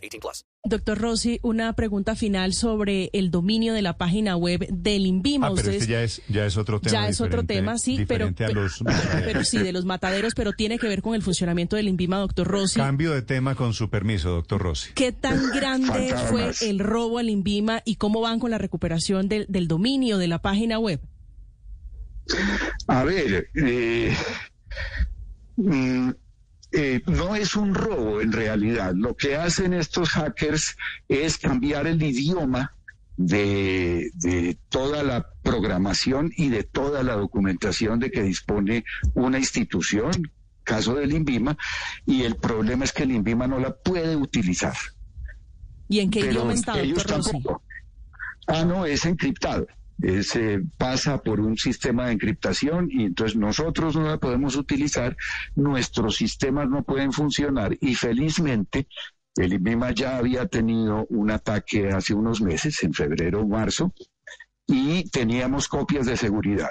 18 plus. Doctor Rossi, una pregunta final sobre el dominio de la página web del INVIMA. Ah, pero Ustedes- este ya es, ya es otro tema. ya es otro tema, sí, pero, diferente a los pero sí, de los mataderos, pero tiene que ver con el funcionamiento del INVIMA, doctor Rossi. Cambio de tema con su permiso, doctor Rossi. ¿Qué tan grande fue el robo al INVIMA y cómo van con la recuperación del, del dominio de la página web? A ver, eh, mm, es un robo en realidad. Lo que hacen estos hackers es cambiar el idioma de, de toda la programación y de toda la documentación de que dispone una institución, caso del INVIMA, y el problema es que el INVIMA no la puede utilizar. ¿Y en qué Pero idioma está, ellos doctor Rossi? tampoco. Ah, no, es encriptado. Eh, pasa por un sistema de encriptación y entonces nosotros no la podemos utilizar, nuestros sistemas no pueden funcionar y felizmente el INVIMA ya había tenido un ataque hace unos meses, en febrero o marzo, y teníamos copias de seguridad.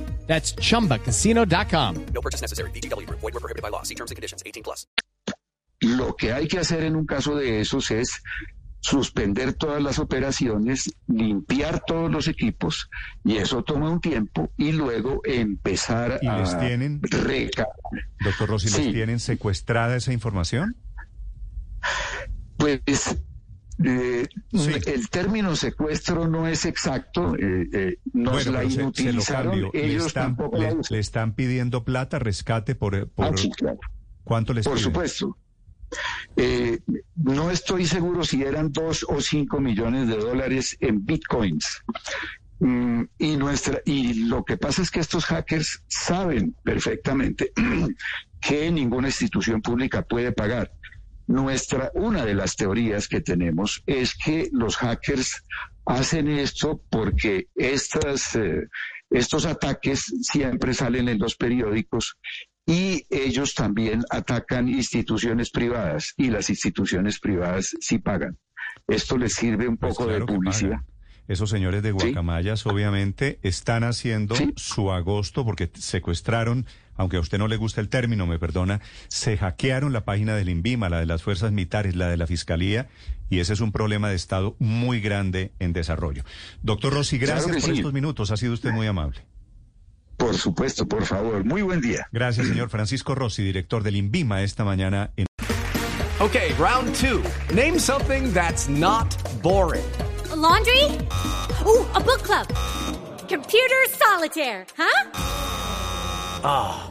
That's chumbacasino.com. No purchase necessary. BGW. Void were prohibited by law. See terms and conditions. 18 plus. Lo que hay que hacer en un caso de esos es suspender todas las operaciones, limpiar todos los equipos, y eso toma un tiempo, y luego empezar ¿Y a les tienen? reca- Doctor Rossi, ¿les Sí. tienen secuestrada esa información? Pues eh, Sí. el término secuestro no es exacto, eh, eh, nos la pero se- se, lo inutilizaron, cambio. Le ellos están, tampoco le, la usan. le están pidiendo plata, rescate por... por Ah, sí, claro. ¿Cuánto les Por piden? supuesto. Eh, no estoy seguro si eran dos o cinco millones de dólares en bitcoins. Mm, y nuestra y lo que pasa es que estos hackers saben perfectamente que ninguna institución pública puede pagar. Nuestra una de las teorías que tenemos es que los hackers hacen esto porque estas eh, estos ataques siempre salen en los periódicos y ellos también atacan instituciones privadas y las instituciones privadas sí pagan. Esto les sirve un Pues poco claro de publicidad. Esos señores de Sí. Guacamayas obviamente están haciendo Sí. su agosto porque secuestraron, aunque a usted no le gusta el término, me perdona, se hackearon la página del INVIMA, la de las fuerzas militares, la de la Fiscalía, y ese es un problema de Estado muy grande en desarrollo. Doctor Rossi, gracias por sí. estos minutos, ha sido usted muy amable. Por supuesto, por favor. Muy buen día. Gracias, señor Francisco Rossi, director del INVIMA esta mañana en Okay, round two. Name something that's not boring. A laundry? Ooh, a book club. Computer solitaire, huh?